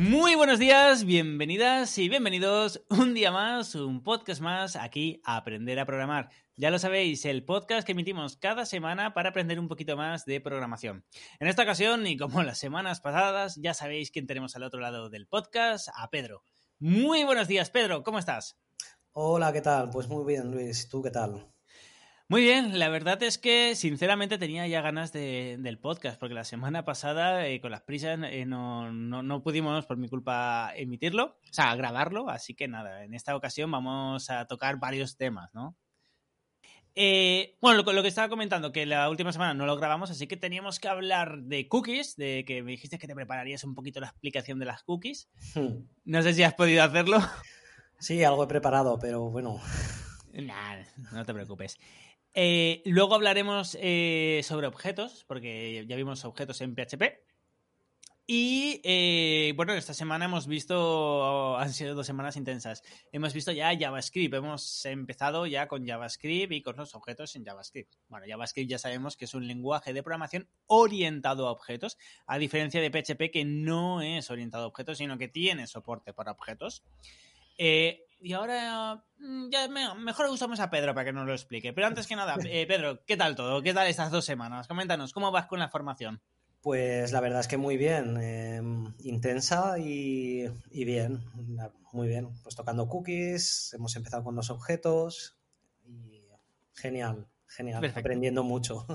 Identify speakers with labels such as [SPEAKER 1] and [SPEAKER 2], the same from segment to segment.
[SPEAKER 1] Muy buenos días, bienvenidas y bienvenidos un día más, un podcast más aquí a Aprender a Programar. Ya lo sabéis, el podcast que emitimos cada semana para aprender un poquito más de programación. En esta ocasión, y como las semanas pasadas, ya sabéis quién tenemos al otro lado del podcast, a Pedro. Muy buenos días, Pedro, ¿cómo estás?
[SPEAKER 2] Hola, ¿qué tal? Pues muy bien, Luis. ¿Tú qué tal?
[SPEAKER 1] Muy bien, la verdad es que sinceramente tenía ya ganas de, del podcast, porque la semana pasada eh, con las prisas eh, no, no, no, pudimos por mi culpa emitirlo, o sea, grabarlo, así que nada, en esta ocasión vamos a tocar varios temas, ¿no? Eh, bueno, lo, lo, que estaba comentando, que la última semana no lo grabamos, así que teníamos que hablar de cookies, de que me dijiste que te prepararías un poquito la explicación de las cookies. Hmm. No sé si has podido hacerlo.
[SPEAKER 2] Sí, algo he preparado, pero bueno.
[SPEAKER 1] Nah, no te preocupes. Eh, luego hablaremos eh, sobre objetos, porque ya vimos objetos en PHP. Y eh, bueno, esta semana hemos visto, han sido dos semanas intensas. Hemos visto ya JavaScript, hemos empezado ya con JavaScript y con los objetos en JavaScript. Bueno, JavaScript ya sabemos que es un lenguaje de programación orientado a objetos, a diferencia de PHP que no es orientado a objetos, sino que tiene soporte para objetos. Y ahora mm, ya mejor usamos a Pedro para que nos lo explique. Pero antes que nada, eh, Pedro, ¿qué tal todo? ¿Qué tal estas dos semanas? Coméntanos, ¿cómo vas con la formación?
[SPEAKER 2] Pues la verdad es que muy bien, eh, intensa y, y, bien, muy bien. Pues tocando cookies, hemos empezado con los objetos y genial, genial, Perfecto. aprendiendo mucho.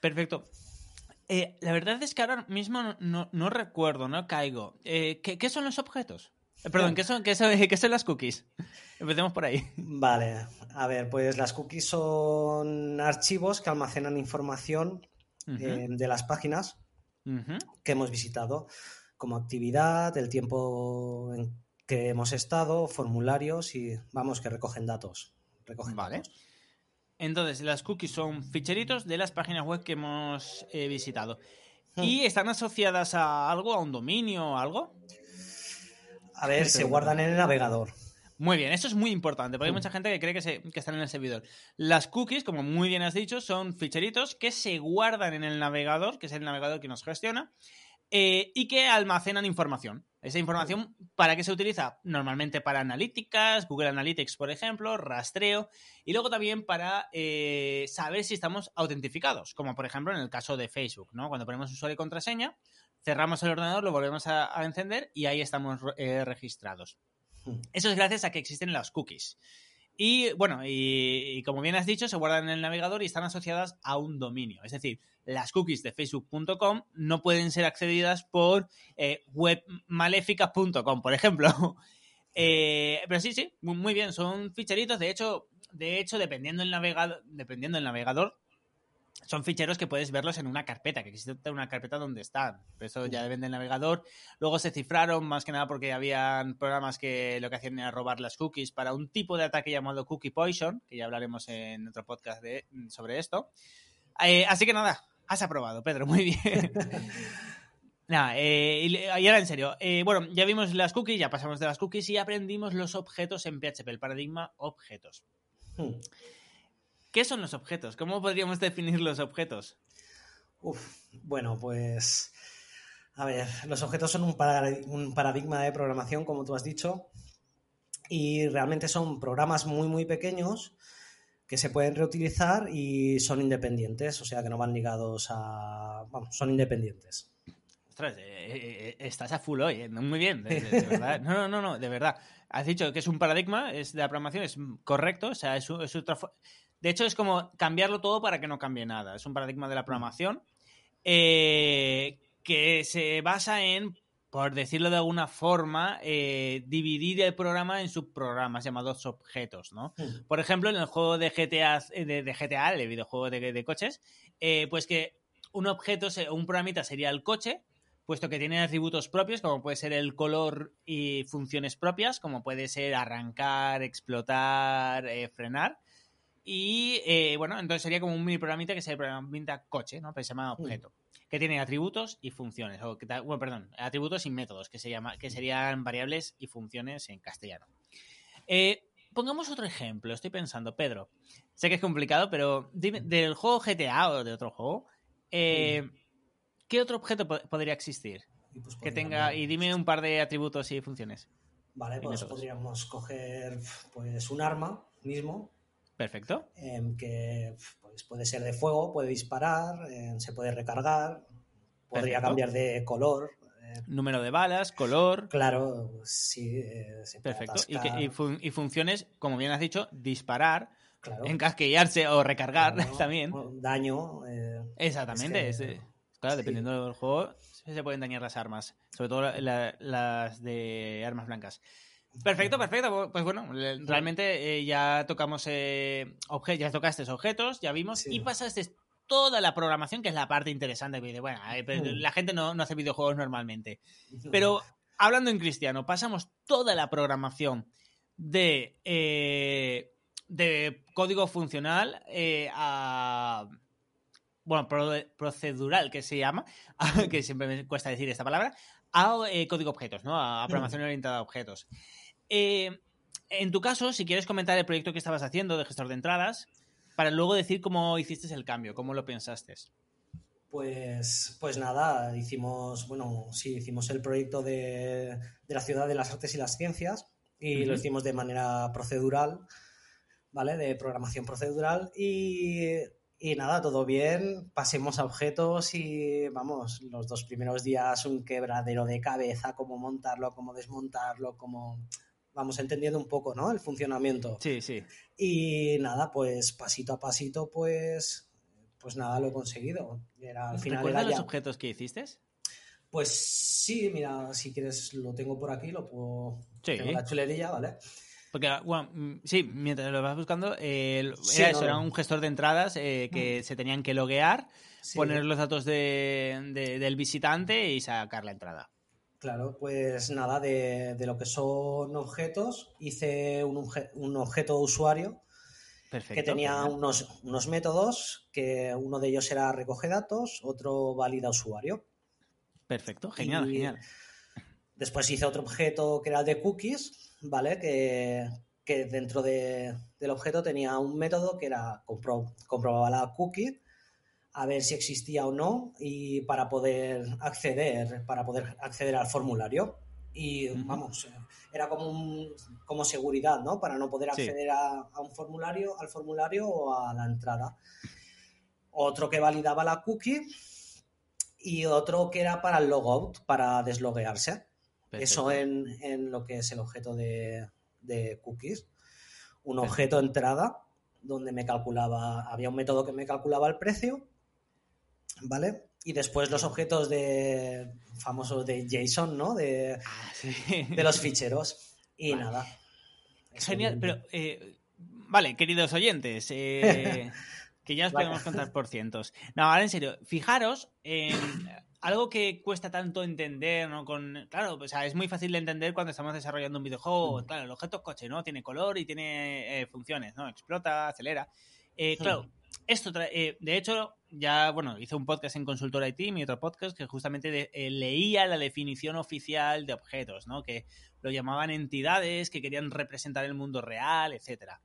[SPEAKER 1] Perfecto. Eh, la verdad es que ahora mismo no, no recuerdo, no caigo. ¿qué, ¿qué, son los objetos? Perdón, ¿qué son, qué, son, ¿qué son las cookies? Empecemos por ahí.
[SPEAKER 2] Vale, a ver, pues las cookies son archivos que almacenan información uh -huh. eh, de las páginas uh -huh. que hemos visitado, como actividad, el tiempo en que hemos estado, formularios y vamos, que recogen datos. Recogen
[SPEAKER 1] vale.
[SPEAKER 2] Datos.
[SPEAKER 1] Entonces, las cookies son ficheritos de las páginas web que hemos eh, visitado. ¿Y están asociadas a algo, a un dominio o algo?
[SPEAKER 2] A ver, se guardan en el navegador.
[SPEAKER 1] Muy bien, eso es muy importante, porque hay mucha gente que cree que, se, que, están en el servidor. Las cookies, como muy bien has dicho, son ficheritos que se guardan en el navegador, que es el navegador que nos gestiona, eh, y que almacenan información. Esa información, ¿para qué se utiliza? Normalmente para analíticas, Google Analytics, por ejemplo, rastreo, y luego también para eh, saber si estamos autentificados, como por ejemplo en el caso de Facebook, ¿no? Cuando ponemos usuario y contraseña, cerramos el ordenador, lo volvemos a, a encender y ahí estamos eh, registrados. Eso es gracias a que existen las cookies. Y bueno, y, y, como bien has dicho, se guardan en el navegador y están asociadas a un dominio. Es decir, las cookies de facebook.com no pueden ser accedidas por eh, webmaléficas.com, por ejemplo. eh, pero sí, sí, muy bien, son ficheritos. De hecho, de hecho, dependiendo del navegador, dependiendo del navegador, son ficheros que puedes verlos en una carpeta, que existe una carpeta donde están. Eso ya depende del navegador. Luego se cifraron más que nada porque habían programas que lo que hacían era robar las cookies para un tipo de ataque llamado Cookie Poison, que ya hablaremos en otro podcast de, sobre esto. Eh, así que nada, has aprobado, Pedro, muy bien. Nada, eh, y ahora en serio. Eh, bueno, ya vimos las cookies, ya pasamos de las cookies y aprendimos los objetos en PHP, el paradigma objetos. Hmm. ¿Qué son los objetos? ¿Cómo podríamos definir los objetos?
[SPEAKER 2] Uf, bueno, pues. A ver, los objetos son un, un, paradigma de programación, como tú has dicho, y realmente son programas muy, muy pequeños que se pueden reutilizar y son independientes, o sea que no van ligados a. Vamos, son independientes.
[SPEAKER 1] Ostras, eh, eh, estás a full hoy, ¿eh? muy bien, de, de, de, verdad. No, no, no, no, de verdad. Has dicho que es un paradigma, es de la programación, es correcto, o sea, es, es otra de hecho, es como cambiarlo todo para que no cambie nada. Es un paradigma de la programación eh, que se basa en, por decirlo de alguna forma, eh, dividir el programa en subprogramas llamados objetos, ¿no? Mm. Por ejemplo, en el juego de GTA, de, de GTA el videojuego de, de coches, eh, pues que un objeto, un programita sería el coche, puesto que tiene atributos propios, como puede ser el color y funciones propias, como puede ser arrancar, explotar, eh, frenar. Y eh, bueno, entonces sería como un mini programita que el programita coche, ¿no? Pero se llama objeto. Que tiene atributos y funciones. O que, bueno, perdón, atributos y métodos, que, se llama, que serían variables y funciones en castellano. Eh, pongamos otro ejemplo, estoy pensando, Pedro. Sé que es complicado, pero dime, del juego GTA o de otro juego, eh, ¿qué otro objeto podría existir? Y pues que tenga, y dime un par de atributos y funciones.
[SPEAKER 2] Vale, pues podríamos coger pues un arma mismo,
[SPEAKER 1] Perfecto.
[SPEAKER 2] Em, que pues, puede ser de fuego, puede disparar, em, se puede recargar, podría cambiar de color.
[SPEAKER 1] Eh, Número de balas, color.
[SPEAKER 2] Claro, sí. Eh,
[SPEAKER 1] Perfecto. Y, funciones, como bien has dicho, disparar, encasquillarse o recargar también.
[SPEAKER 2] Daño. Eh,
[SPEAKER 1] Exactamente. claro, dependiendo del juego, se pueden dañar las armas. Sobre todo las de armas blancas. Perfecto, perfecto. Pues bueno, realmente eh, ya tocamos eh, objetos, ya tocaste objetos, ya vimos, y pasaste toda la programación, que es la parte interesante. Bueno, mm. la gente no, hace videojuegos normalmente. Pero hablando en cristiano, pasamos toda la programación de, eh, de código funcional a. Bueno, procedural, que se llama, que siempre me cuesta decir esta palabra, a código objetos, ¿no? A programación orientada a objetos. Eh, en tu caso, si quieres comentar el proyecto que estabas haciendo de gestor de entradas, para luego decir cómo hiciste el cambio, cómo lo pensaste.
[SPEAKER 2] Pues, pues nada, hicimos, bueno, sí, hicimos el proyecto de, la Ciudad de las Artes y las Ciencias y lo hicimos de manera procedural, ¿vale? De programación procedural y, y, nada, todo bien, pasemos a objetos y vamos, los dos primeros días un quebradero de cabeza, cómo montarlo, cómo desmontarlo, cómo vamos entendiendo un poco, ¿no? El funcionamiento.
[SPEAKER 1] Sí, sí.
[SPEAKER 2] Y nada, pues pasito a pasito, pues, pues nada, lo he conseguido.
[SPEAKER 1] Era, al final los objetos que hiciste?
[SPEAKER 2] Pues sí, mira, si quieres lo tengo por aquí, lo puedo... Sí. Tengo la chulerilla, ¿vale?
[SPEAKER 1] Porque, bueno, mm, sí, mientras lo vas buscando, era eso, era un gestor de entradas eh, que mm. se tenían que loguear, poner los datos del visitante y sacar la entrada.
[SPEAKER 2] Claro, pues nada, de, lo que son objetos, hice un, objeto de usuario que tenía unos, unos, métodos, que uno de ellos era recoge datos, otro valida usuario.
[SPEAKER 1] Perfecto, genial, genial.
[SPEAKER 2] Después hice otro objeto que era el de cookies, ¿vale? Que, dentro del objeto tenía un método que era comprobaba la cookie a ver si existía o no y para poder acceder, para poder acceder al formulario. Y vamos, era como, como seguridad, ¿no? Para no poder acceder a, un formulario, al formulario o a la entrada. Otro que validaba la cookie y otro que era para el logout, para desloguearse. Eso en, lo que es el objeto de, de cookies. Un objeto entrada donde me calculaba, había un método que me calculaba el precio ¿vale? Y después los objetos de famosos de JSON, ¿no? De, ah, de los ficheros. Y nada.
[SPEAKER 1] Genial, pero eh, vale, queridos oyentes, eh, que ya os podemos contar por cientos. No, ahora en serio, fijaros en algo que cuesta tanto entender, ¿no? Con, claro, o sea, es muy fácil de entender cuando estamos desarrollando un videojuego. Claro, el objeto es coche, ¿no? Tiene color y tiene eh, funciones, ¿no? Explota, acelera. claro, esto, de hecho, ya, bueno, hice un podcast en Consultor IT, mi otro podcast, que justamente eh, leía la definición oficial de objetos, ¿no? Que lo llamaban entidades que querían representar el mundo real, etcétera.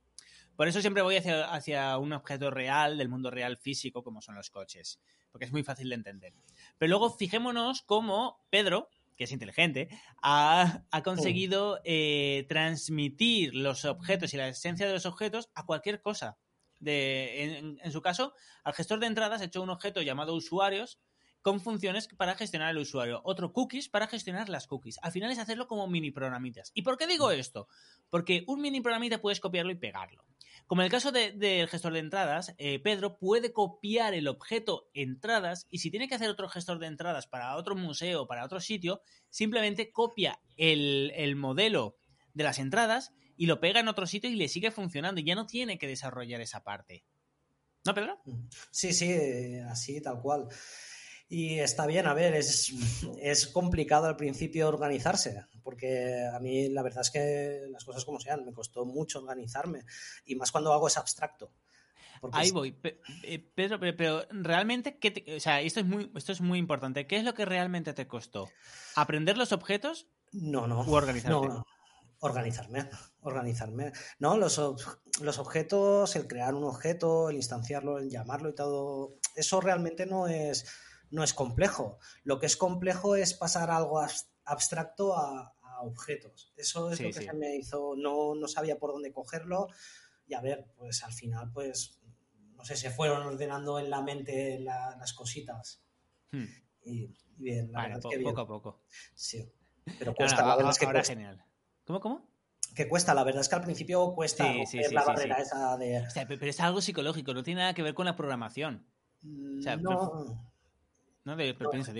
[SPEAKER 1] Por eso siempre voy hacia, hacia, un objeto real del mundo real físico, como son los coches, porque es muy fácil de entender. Pero luego fijémonos cómo Pedro, que es inteligente, ha, conseguido eh, transmitir los objetos y la esencia de los objetos a cualquier cosa en, su caso, al gestor de entradas hecho un objeto llamado usuarios con funciones para gestionar el usuario, otro cookies para gestionar las cookies. Al final es hacerlo como mini programitas. ¿Y por qué digo mm. esto? Porque un mini programita puedes copiarlo y pegarlo. Como en el caso del gestor de entradas, eh, Pedro puede copiar el objeto entradas y si tiene que hacer otro gestor de entradas para otro museo, para otro sitio, simplemente copia el, el modelo de las entradas y lo pega en otro sitio y le sigue funcionando y ya no tiene que desarrollar esa parte. ¿No, Pedro?
[SPEAKER 2] Sí, sí, así, tal cual. Y está bien, a ver, es, es complicado al principio organizarse, porque a mí la verdad es que las cosas como sean, me costó mucho organizarme, y más cuando hago es abstracto.
[SPEAKER 1] Ahí voy. Eh, Pedro, pero, realmente, ¿qué o sea, esto es, muy, esto es muy importante. ¿Qué es lo que realmente te costó? ¿Aprender los objetos?
[SPEAKER 2] No, no.
[SPEAKER 1] ¿O organizarte?
[SPEAKER 2] No, organizarme, organizarme. No, los, los objetos, el crear un objeto, el instanciarlo, el llamarlo y todo, eso realmente no es, no es complejo. Lo que es complejo es pasar algo abstracto a, objetos. Eso es lo que se me hizo, no, no sabía por dónde cogerlo y a ver, pues al final, pues no sé, se fueron ordenando en la mente las cositas. Hmm. Y, bien, la verdad
[SPEAKER 1] que poco a poco.
[SPEAKER 2] Sí. Pero cuesta, la verdad es que
[SPEAKER 1] ahora genial. ¿Cómo, cómo?
[SPEAKER 2] Que cuesta, la verdad es que al principio cuesta sí, la barrera esa de.
[SPEAKER 1] pero es algo psicológico, no tiene nada que ver con la programación.
[SPEAKER 2] O sea, no.
[SPEAKER 1] No, pero, piensa,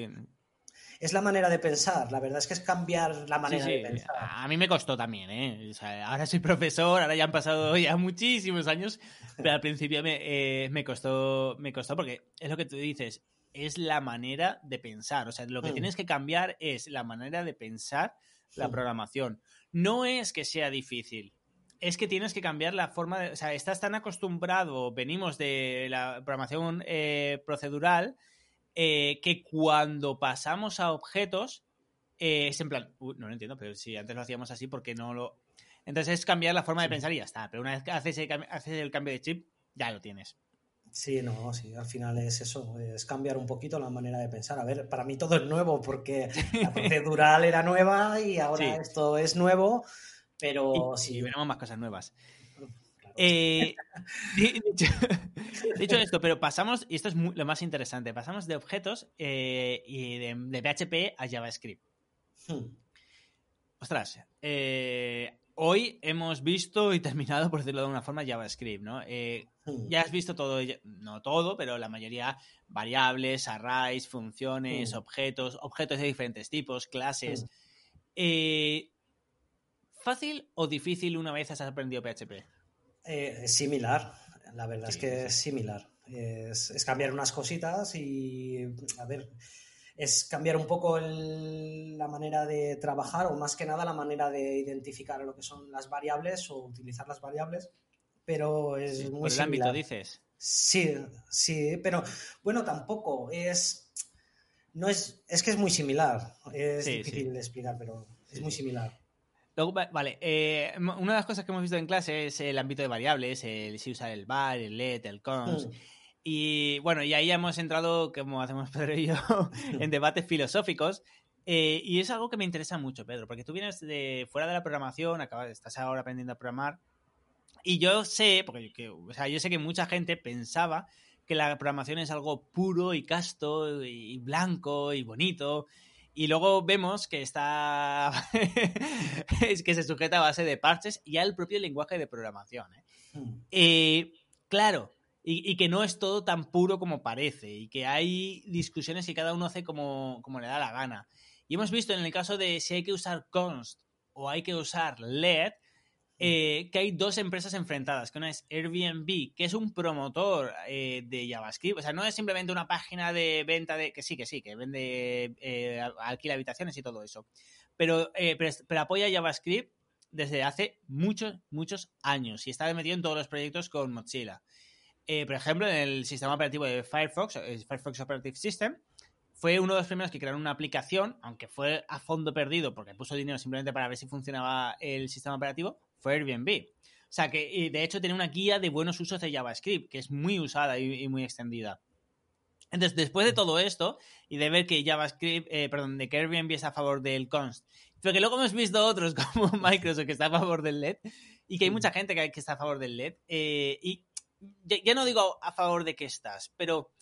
[SPEAKER 2] es la manera de pensar. La verdad es que es cambiar la manera de pensar.
[SPEAKER 1] A mí me costó también, ¿eh? ahora soy profesor, ahora ya han pasado ya muchísimos años, pero al principio me, eh, me, costó, me costó porque es lo que tú dices, es la manera de pensar. O sea, lo que mm. tienes que cambiar es la manera de pensar la programación. No es que sea difícil, es que tienes que cambiar la forma de. O sea, estás tan acostumbrado, venimos de la programación eh, procedural, eh, que cuando pasamos a objetos, eh, es en plan, no lo entiendo, pero si antes lo hacíamos así, porque no lo...? Entonces es cambiar la forma de pensar y ya está, pero una vez que haces el, cambio de chip, ya lo tienes.
[SPEAKER 2] Sí, no, sí, al final es eso, es cambiar un poquito la manera de pensar. A ver, para mí todo es nuevo porque la procedural era nueva y ahora esto es nuevo, pero
[SPEAKER 1] sí. Y veremos más cosas nuevas. Eh, dicho, esto, pero pasamos, y esto es lo más interesante, pasamos de objetos eh, y de, PHP a JavaScript. Hmm. Ostras, eh, hoy hemos visto y terminado, por decirlo de una forma, JavaScript, ¿no? Hmm. Ya has visto todo, no todo, pero la mayoría, variables, arrays, funciones, objetos, objetos de diferentes tipos, clases. ¿Fácil o difícil una vez has aprendido PHP?
[SPEAKER 2] Eh, es similar, la verdad es que es similar. Es, cambiar unas cositas y, a ver, es cambiar un poco la manera de trabajar o más que nada la manera de identificar lo que son las variables o utilizar las variables, pero es muy
[SPEAKER 1] por el ámbito dices.
[SPEAKER 2] Sí, sí, pero bueno, tampoco es no es es que es muy similar, es difícil de explicar, pero es muy similar
[SPEAKER 1] vale, eh, una de las cosas que hemos visto en clase es el ámbito de variables, el si usar el var, el let, el const. Mm. Y bueno, y ahí hemos entrado, como hacemos Pedro y yo, en debates filosóficos. Eh, y es algo que me interesa mucho, Pedro, porque tú vienes de fuera de la programación, acabas, estás ahora aprendiendo a programar. Y yo sé, porque o sea, yo sé que mucha gente pensaba que la programación es algo puro y casto y blanco y bonito y luego vemos que está. es que se sujeta a base de parches y al propio lenguaje de programación. ¿eh? Hmm. claro, y, que no es todo tan puro como parece. Y que hay discusiones y cada uno hace como, como le da la gana. Y hemos visto en el caso de si hay que usar const o hay que usar let, eh, que hay dos empresas enfrentadas, que una es Airbnb, que es un promotor eh, de JavaScript, o sea, no es simplemente una página de venta de, que sí, que sí, que vende, eh, alquila habitaciones y todo eso, pero, pero, apoya JavaScript desde hace muchos, muchos años y está metido en todos los proyectos con Mozilla. Por ejemplo, en el sistema operativo de Firefox, el Firefox Operative System, fue uno de los primeros que crearon una aplicación, aunque fue a fondo perdido porque puso dinero simplemente para ver si funcionaba el sistema operativo, fue Airbnb. O sea que, de hecho, tiene una guía de buenos usos de JavaScript, que es muy usada y, muy extendida. Entonces, después de todo esto, y de ver que JavaScript, eh, perdón, de que Airbnb está a favor del const, pero que luego hemos visto otros como Microsoft que está a favor del LED, y que hay mucha gente que, está a favor del LED, eh, y ya, no digo a favor de que estás, pero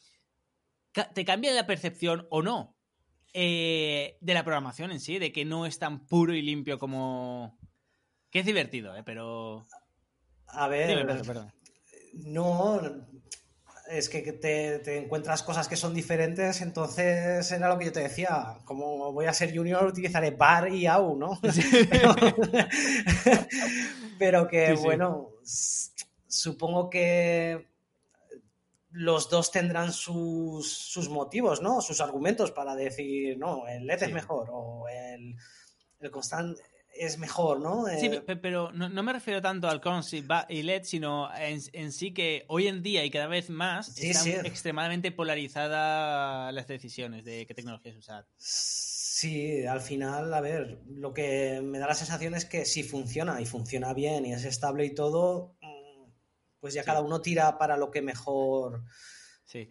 [SPEAKER 1] te cambia la percepción o no eh, de la programación en sí, de que no es tan puro y limpio como, que es divertido, ¿eh? Pero...
[SPEAKER 2] A ver... No, es que te, encuentras cosas que son diferentes, entonces era lo que yo te decía, como voy a ser junior utilizaré bar y au, ¿no? Pero, que bueno, supongo que los dos tendrán sus, sus, motivos, ¿no? Sus argumentos para decir, no, el LED es mejor o el, el constant es mejor, ¿no?
[SPEAKER 1] Sí, eh, pero no, no, me refiero tanto al cons y LED, sino en, en, sí que hoy en día y cada vez más están extremadamente polarizadas las decisiones de qué tecnologías usar.
[SPEAKER 2] Sí, al final, a ver, lo que me da la sensación es que si funciona y funciona bien y es estable y todo, pues ya cada uno tira para lo que mejor.
[SPEAKER 1] Sí.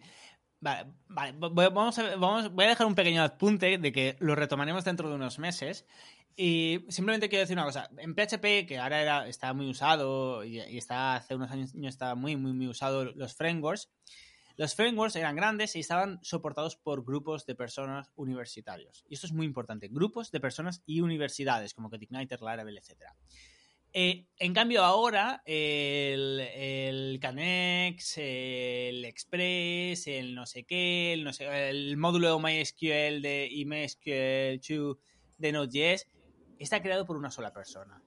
[SPEAKER 1] Vale, vale. Vamos a, vamos, voy a dejar un pequeño apunte de que lo retomaremos dentro de unos meses. Y simplemente quiero decir una cosa. En PHP, que ahora era, está muy usado y, está hace unos años está muy, muy, muy usado los frameworks. Los frameworks eran grandes y estaban soportados por grupos de personas universitarios. Y esto es muy importante. Grupos de personas y universidades, como Cotigniter, Laravel, etcétera. Eh, en cambio, ahora el, Canex, el Express, el no sé qué, el, no sé, el módulo MySQL de, y MySQL2 de Node.js está creado por una sola persona.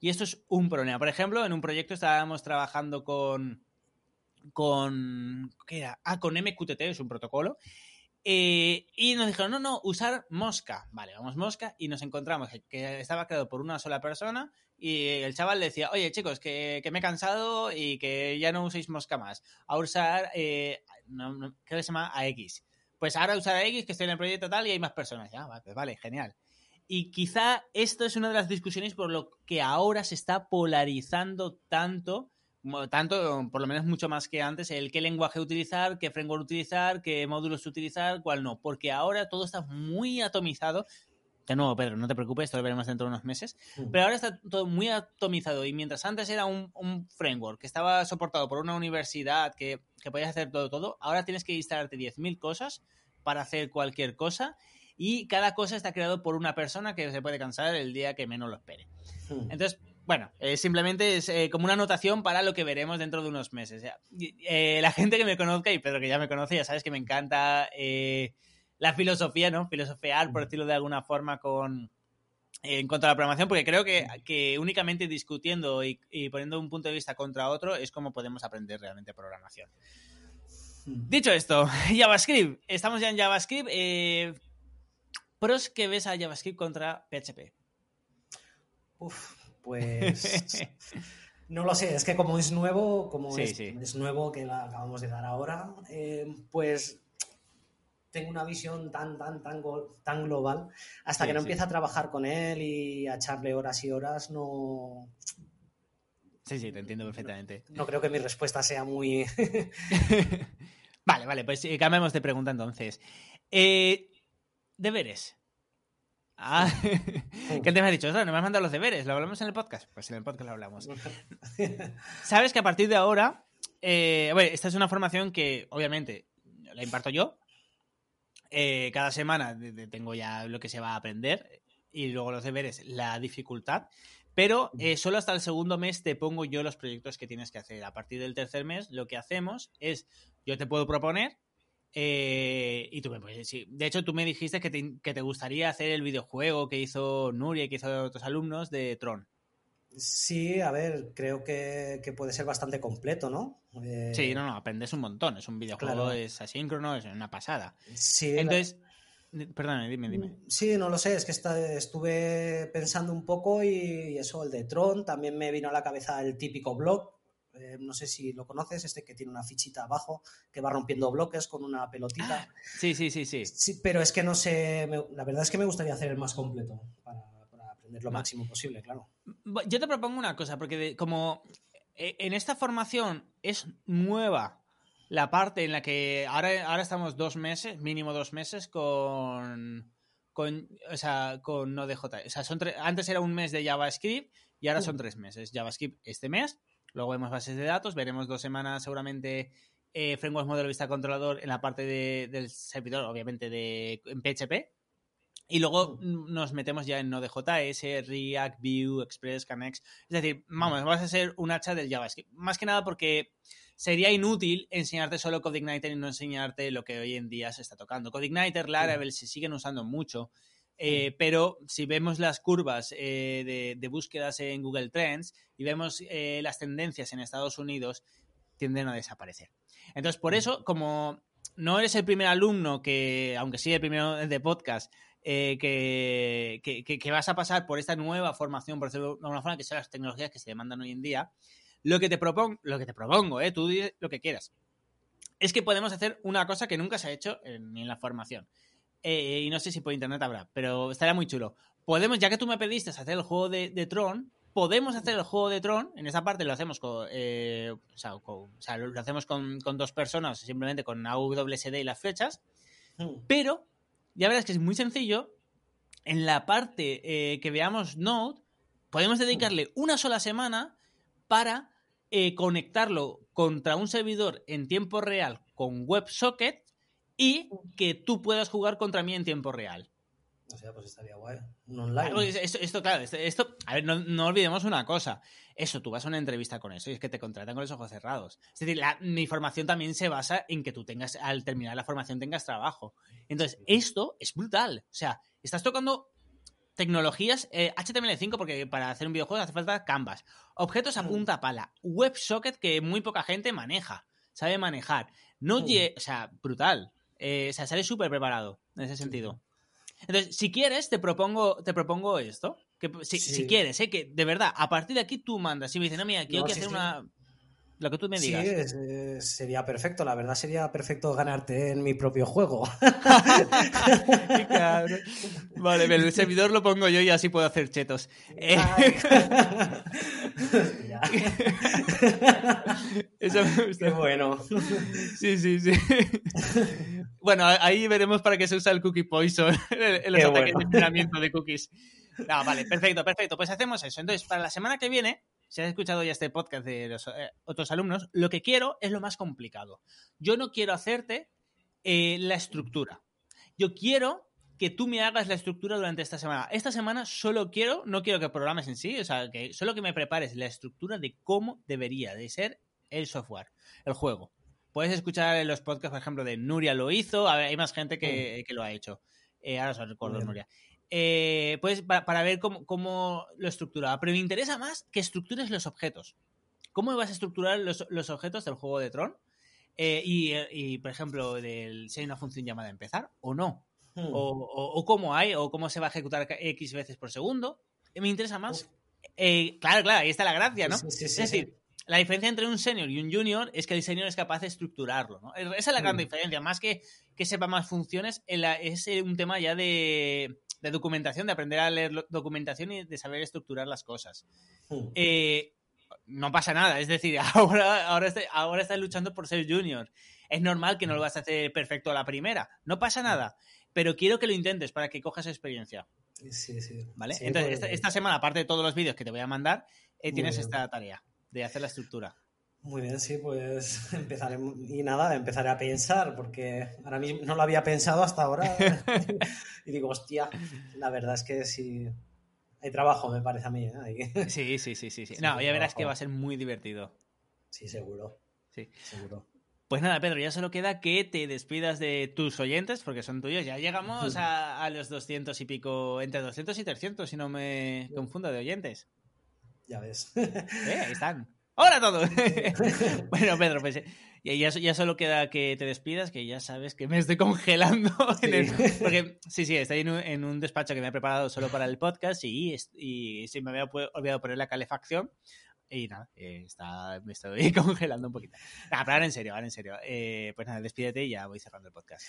[SPEAKER 1] Y esto es un problema. Por ejemplo, en un proyecto estábamos trabajando con. con. ¿Qué? Ah, con MQTT, es un protocolo. Eh, y nos dijeron, no, no, usar Mosca. Vale, vamos Mosca y nos encontramos que estaba creado por una sola persona y el chaval decía, oye chicos, que, me he cansado y que ya no uséis Mosca más. A usar, eh, creo que se llama AX. Pues ahora usar AX, que estoy en el proyecto tal y hay más personas. Ya, pues vale, genial. Y quizá esto es una de las discusiones por lo que ahora se está polarizando tanto tanto, por lo menos mucho más que antes, el qué lenguaje utilizar, qué framework utilizar, qué módulos utilizar, cuál no. Porque ahora todo está muy atomizado. De nuevo, Pedro, no te preocupes, esto lo veremos dentro de unos meses. Pero ahora está todo muy atomizado y mientras antes era un, framework que estaba soportado por una universidad que, que podías hacer todo, todo, ahora tienes que instalarte 10.000 cosas para hacer cualquier cosa y cada cosa está creado por una persona que se puede cansar el día que menos lo espere. Entonces, bueno, eh, simplemente es eh, como una anotación para lo que veremos dentro de unos meses. Eh, la gente que me conozca, y Pedro que ya me conoce, ya sabes que me encanta la filosofía, ¿no? Filosofear, por decirlo de alguna forma, con en cuanto a la programación, porque creo que, únicamente discutiendo y, poniendo un punto de vista contra otro es como podemos aprender realmente programación. Dicho esto, JavaScript. Estamos ya en JavaScript. pros que ves a JavaScript contra PHP.
[SPEAKER 2] Uf, pues no lo sé, es que como es nuevo, como es, nuevo que la acabamos de dar ahora, eh, pues tengo una visión tan, tan, tan, tan global. Hasta que no empiece a trabajar con él y a echarle horas y horas, no.
[SPEAKER 1] Sí, sí, te entiendo perfectamente.
[SPEAKER 2] No, creo que mi respuesta sea muy.
[SPEAKER 1] vale, vale, pues eh, cambiamos de pregunta entonces. Eh, deberes. Ah, ¿qué te me has dicho? No me has mandado los deberes, ¿lo hablamos en el podcast? Pues en el podcast lo hablamos. Sabes que a partir de ahora, eh, bueno, esta es una formación que obviamente la imparto yo. Eh, cada semana tengo ya lo que se va a aprender y luego los deberes, la dificultad. Pero eh, solo hasta el segundo mes te pongo yo los proyectos que tienes que hacer. A partir del tercer mes, lo que hacemos es, yo te puedo proponer eh, y tú me puedes decir, de hecho tú me dijiste que te, gustaría hacer el videojuego que hizo Nuria y que hizo otros alumnos de Tron.
[SPEAKER 2] Sí, a ver, creo que, puede ser bastante completo, ¿no?
[SPEAKER 1] Eh, sí, no, no, aprendes un montón. Es un videojuego, es asíncrono, es una pasada.
[SPEAKER 2] Sí.
[SPEAKER 1] Entonces, perdón, dime, dime.
[SPEAKER 2] Sí, no lo sé, es que estuve pensando un poco y, eso, el de Tron, también me vino a la cabeza el típico blog eh, no sé si lo conoces, este que tiene una fichita abajo que va rompiendo bloques con una pelotita. Ah,
[SPEAKER 1] sí, sí, sí, sí.
[SPEAKER 2] sí pero es que no sé, la verdad es que me gustaría hacer el más completo para, aprender lo máximo posible, claro.
[SPEAKER 1] Yo te propongo una cosa, porque como e, en esta formación es nueva la parte en la que ahora, ahora estamos dos meses, mínimo dos meses, con, con, o sea, con Node.js. O sea, son antes era un mes de JavaScript y ahora son tres meses. JavaScript este mes Luego vemos bases de datos, veremos dos semanas seguramente eh, frameworks modelo vista controlador en la parte del servidor, obviamente de en PHP. Y luego mm. nos metemos ya en Node.js, React, Vue, Express, Canex. Es decir, vamos, vas a ser un hacha del JavaScript. Más que nada porque sería inútil enseñarte solo CodeIgniter y no enseñarte lo que hoy en día se está tocando. CodeIgniter, Laravel se siguen usando mucho. Eh, pero si vemos las curvas eh, de, búsquedas en Google Trends y vemos eh, las tendencias en Estados Unidos, tienden a desaparecer. Entonces, por eso, como no eres el primer alumno que, aunque sí el primero de podcast, que, que, vas a pasar por esta nueva formación, por decirlo de alguna forma, que son las tecnologías que se demandan hoy en día, lo que te propongo, lo que te propongo, eh, tú dices lo que quieras, es que podemos hacer una cosa que nunca se ha hecho ni en la formación. Eh, y no sé si por internet habrá, pero estaría muy chulo. Podemos, ya que tú me pediste hacer el juego de, Tron, podemos hacer el juego de Tron. En esa parte lo hacemos con, eh, o sea, lo hacemos con, dos personas, simplemente con AWSD y las flechas. Hmm. Pero ya verás que es muy sencillo. En la parte eh, que veamos Node, podemos dedicarle una sola semana para conectarlo contra un servidor en tiempo real con WebSocket y que tú puedas jugar contra mí en tiempo real.
[SPEAKER 2] O sea, pues estaría guay. Un online.
[SPEAKER 1] esto, claro, esto, a ver, no, olvidemos una cosa. Eso, tú vas a una entrevista con eso y es que te contratan con los ojos cerrados. Es decir, mi formación también se basa en que tú tengas, al terminar la formación, tengas trabajo. Entonces, esto es brutal. O sea, estás tocando tecnologías HTML5 eh, porque para hacer un videojuego hace falta Canvas. Objetos a mm. punta pala. WebSocket que muy poca gente maneja. Sabe manejar. No, mm. o sea, brutal. Eh, o sea, sale súper preparado en ese sentido. Entonces, si quieres, te propongo, te propongo esto. Que, si, quieres, ¿eh? que de verdad, a partir de aquí tú mandas. Si me dicen, no, mira, quiero que hacer una. Lo que tú me digas.
[SPEAKER 2] Sí, eh, sería perfecto. La verdad sería perfecto ganarte en mi propio juego.
[SPEAKER 1] vale, el servidor lo pongo yo y así puedo hacer chetos.
[SPEAKER 2] Eso me gusta. Qué bueno.
[SPEAKER 1] Sí, sí, sí. Bueno, ahí veremos para qué se usa el cookie poison en los ataques de entrenamiento de cookies. No, vale, perfecto, perfecto. Pues hacemos eso. Entonces, para la semana que viene, si has escuchado ya este podcast de los eh, otros alumnos, lo que quiero es lo más complicado. Yo no quiero hacerte eh, la estructura. Yo quiero que tú me hagas la estructura durante esta semana. Esta semana solo quiero, no quiero que programes en sí, o sea, que solo que me prepares la estructura de cómo debería de ser el software, el juego. Puedes escuchar en los podcasts, por ejemplo, de Nuria lo hizo, hay más gente que, mm. lo ha hecho. Eh, ahora os recuerdo, Nuria. Eh, pues para, ver cómo, lo estructuraba. Pero me interesa más que estructures los objetos. ¿Cómo vas a estructurar los, objetos del juego de Tron? Eh, y, por ejemplo, del, si hay una función llamada empezar o no. Hmm. O, cómo hay, o cómo se va a ejecutar X veces por segundo. Me interesa más. claro, claro, ahí está la gracia, ¿no? es decir, la diferencia entre un senior y un junior es que el senior es capaz de estructurarlo, ¿no? Esa es la gran mm. diferencia. Más que que sepa más funciones, es un tema ya de, documentación, de aprender a leer documentación y de saber estructurar las cosas. Mm. Eh, no pasa nada, es decir, ahora, ahora, ahora estás luchando por ser junior. Es normal que no lo vas a hacer perfecto a la primera, no pasa nada, pero quiero que lo intentes para que cojas experiencia.
[SPEAKER 2] Sí, sí.
[SPEAKER 1] ¿Vale? Entonces, esta, semana, aparte de todos los vídeos que te voy a mandar, eh, tienes esta tarea de hacer la estructura.
[SPEAKER 2] Muy bien, sí, pues empezaré y nada, empezaré a pensar, porque ahora mismo no lo había pensado hasta ahora. y digo, hostia, la verdad es que sí, hay trabajo, me parece a mí. ¿eh?
[SPEAKER 1] Sí, sí, sí, sí, sí. No, ya verás que va a ser muy divertido.
[SPEAKER 2] Sí, seguro.
[SPEAKER 1] Sí.
[SPEAKER 2] Seguro.
[SPEAKER 1] Pues nada, Pedro, ya solo queda que te despidas de tus oyentes, porque son tuyos. Ya llegamos a, a los 200 y pico, entre 200 y 300, si no me confundo, de oyentes.
[SPEAKER 2] Ya ves.
[SPEAKER 1] Eh, ahí están. ¡Hola a todos! bueno, Pedro, pues ya, ya, solo queda que te despidas, que ya sabes que me estoy congelando. Sí. porque sí, sí, estoy en un, despacho que me he preparado solo para el podcast y, y, sí, me había olvidado poner la calefacción. Y nada, eh, está, me estoy congelando un poquito. Nada, pero ahora en serio, ahora en serio. Eh, pues nada, despídete y ya voy cerrando el podcast.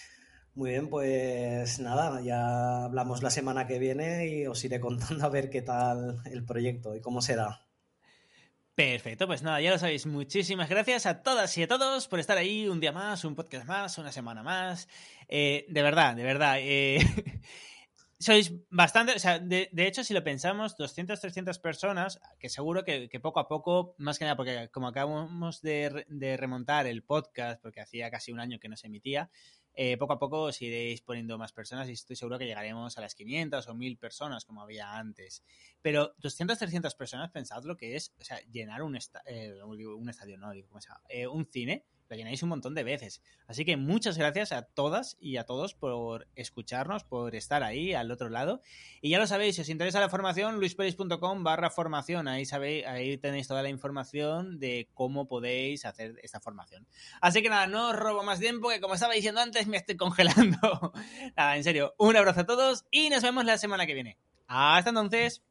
[SPEAKER 2] Muy bien, pues nada, ya hablamos la semana que viene y os iré contando a ver qué tal el proyecto y cómo será.
[SPEAKER 1] Perfecto, pues nada, ya lo sabéis. Muchísimas gracias a todas y a todos por estar ahí un día más, un podcast más, una semana más. Eh, de verdad, de verdad. Eh, sois bastante, o sea, de, hecho, si lo pensamos, 200, 300 personas, que seguro que, poco a poco, más que nada, porque como acabamos de, de remontar el podcast, porque hacía casi un año que no se emitía, eh, poco a poco os iréis poniendo más personas y estoy seguro que llegaremos a las 500 o 1000 personas como había antes. Pero 200, 300 personas, pensad lo que es, o sea, llenar un, eh, estadio, no, digo. Eh, un cine lo llenáis un montón de veces. Así que muchas gracias a todas y a todos por escucharnos, por estar ahí al otro lado. Y ya lo sabéis, si os interesa la formación, luisperis.com barra formación. Ahí sabéis, ahí tenéis toda la información de cómo podéis hacer esta formación. Así que nada, no os robo más tiempo, que como estaba diciendo antes, me estoy congelando. nada, en serio, un abrazo a todos y nos vemos la semana que viene. Hasta entonces.